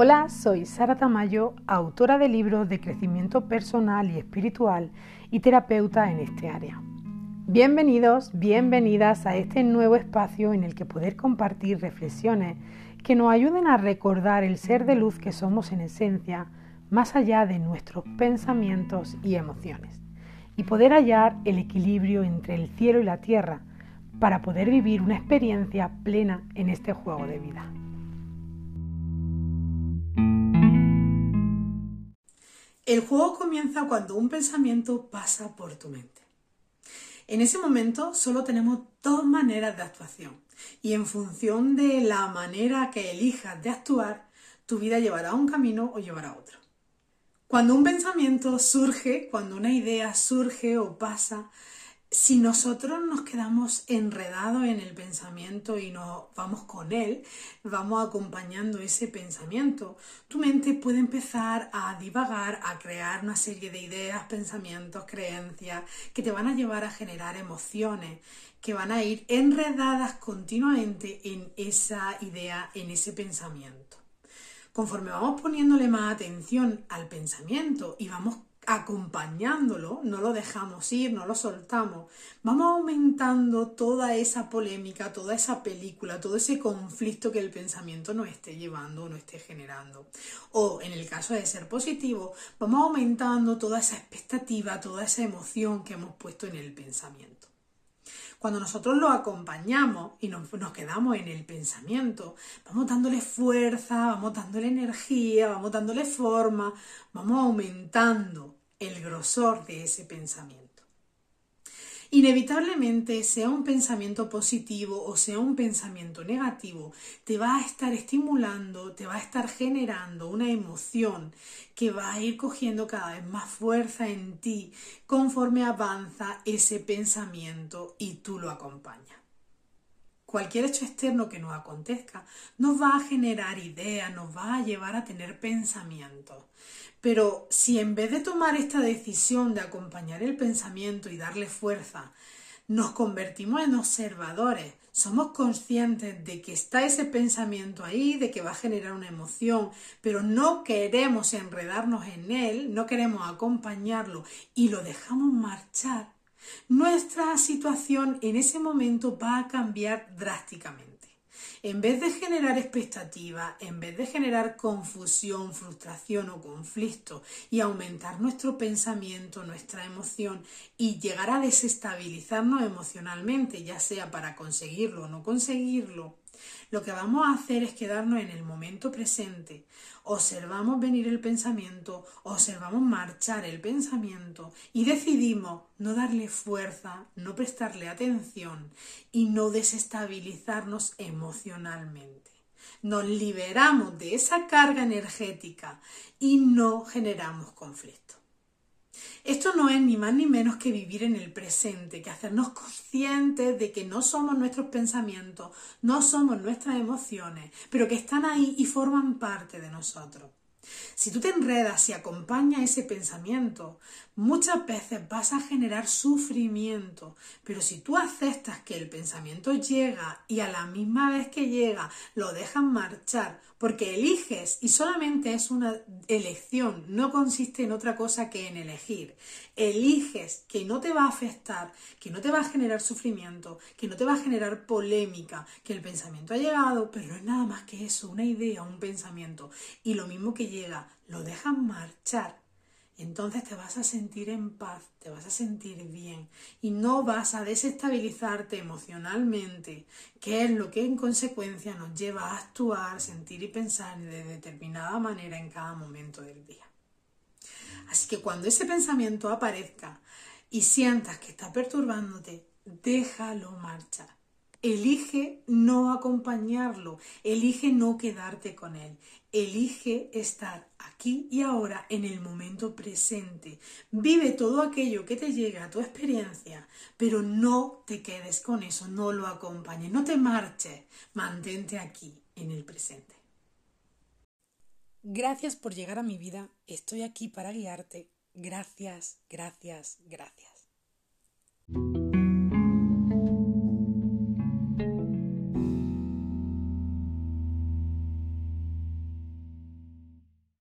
Hola, soy Sara Tamayo, autora de libros de crecimiento personal y espiritual y terapeuta en este área. Bienvenidos, bienvenidas a este nuevo espacio en el que poder compartir reflexiones que nos ayuden a recordar el ser de luz que somos en esencia, más allá de nuestros pensamientos y emociones, y poder hallar el equilibrio entre el cielo y la tierra para poder vivir una experiencia plena en este juego de vida. El juego comienza cuando un pensamiento pasa por tu mente. En ese momento solo tenemos dos maneras de actuación y en función de la manera que elijas de actuar, tu vida llevará un camino o llevará otro. Cuando un pensamiento surge, cuando una idea surge o pasa, si nosotros nos quedamos enredados en el pensamiento y nos vamos con él, vamos acompañando ese pensamiento, tu mente puede empezar a divagar, a crear una serie de ideas, pensamientos, creencias que te van a llevar a generar emociones que van a ir enredadas continuamente en esa idea, en ese pensamiento. Conforme vamos poniéndole más atención al pensamiento y vamos acompañándolo, no lo dejamos ir, no lo soltamos, vamos aumentando toda esa polémica, toda esa película, todo ese conflicto que el pensamiento nos esté llevando o nos esté generando. O en el caso de ser positivo, vamos aumentando toda esa expectativa, toda esa emoción que hemos puesto en el pensamiento. Cuando nosotros lo acompañamos y nos, quedamos en el pensamiento, vamos dándole fuerza, vamos dándole energía, vamos dándole forma, vamos aumentando el grosor de ese pensamiento. Inevitablemente, sea un pensamiento positivo o sea un pensamiento negativo, te va a estar estimulando, te va a estar generando una emoción que va a ir cogiendo cada vez más fuerza en ti conforme avanza ese pensamiento y tú lo acompañas cualquier hecho externo que nos acontezca nos va a generar ideas, nos va a llevar a tener pensamientos. Pero si en vez de tomar esta decisión de acompañar el pensamiento y darle fuerza, nos convertimos en observadores, somos conscientes de que está ese pensamiento ahí, de que va a generar una emoción, pero no queremos enredarnos en él, no queremos acompañarlo y lo dejamos marchar, nuestra situación en ese momento va a cambiar drásticamente. En vez de generar expectativa, en vez de generar confusión, frustración o conflicto y aumentar nuestro pensamiento, nuestra emoción y llegar a desestabilizarnos emocionalmente, ya sea para conseguirlo o no conseguirlo, lo que vamos a hacer es quedarnos en el momento presente. Observamos venir el pensamiento, observamos marchar el pensamiento y decidimos no darle fuerza, no prestarle atención y no desestabilizarnos emocionalmente. Nos liberamos de esa carga energética y no generamos conflicto. Esto no es ni más ni menos que vivir en el presente, que hacernos conscientes de que no somos nuestros pensamientos, no somos nuestras emociones, pero que están ahí y forman parte de nosotros. Si tú te enredas y acompañas ese pensamiento, muchas veces vas a generar sufrimiento, pero si tú aceptas que el pensamiento llega y a la misma vez que llega lo dejas marchar, porque eliges y solamente es una elección, no consiste en otra cosa que en elegir. Eliges que no te va a afectar, que no te va a generar sufrimiento, que no te va a generar polémica, que el pensamiento ha llegado, pero no es nada más que eso, una idea, un pensamiento. Y lo mismo que llega, lo dejas marchar entonces te vas a sentir en paz, te vas a sentir bien y no vas a desestabilizarte emocionalmente, que es lo que en consecuencia nos lleva a actuar, sentir y pensar de determinada manera en cada momento del día. Así que cuando ese pensamiento aparezca y sientas que está perturbándote, déjalo marchar. Elige no acompañarlo, elige no quedarte con él, elige estar aquí y ahora en el momento presente. Vive todo aquello que te llega a tu experiencia, pero no te quedes con eso, no lo acompañes, no te marches, mantente aquí en el presente. Gracias por llegar a mi vida, estoy aquí para guiarte. Gracias, gracias, gracias.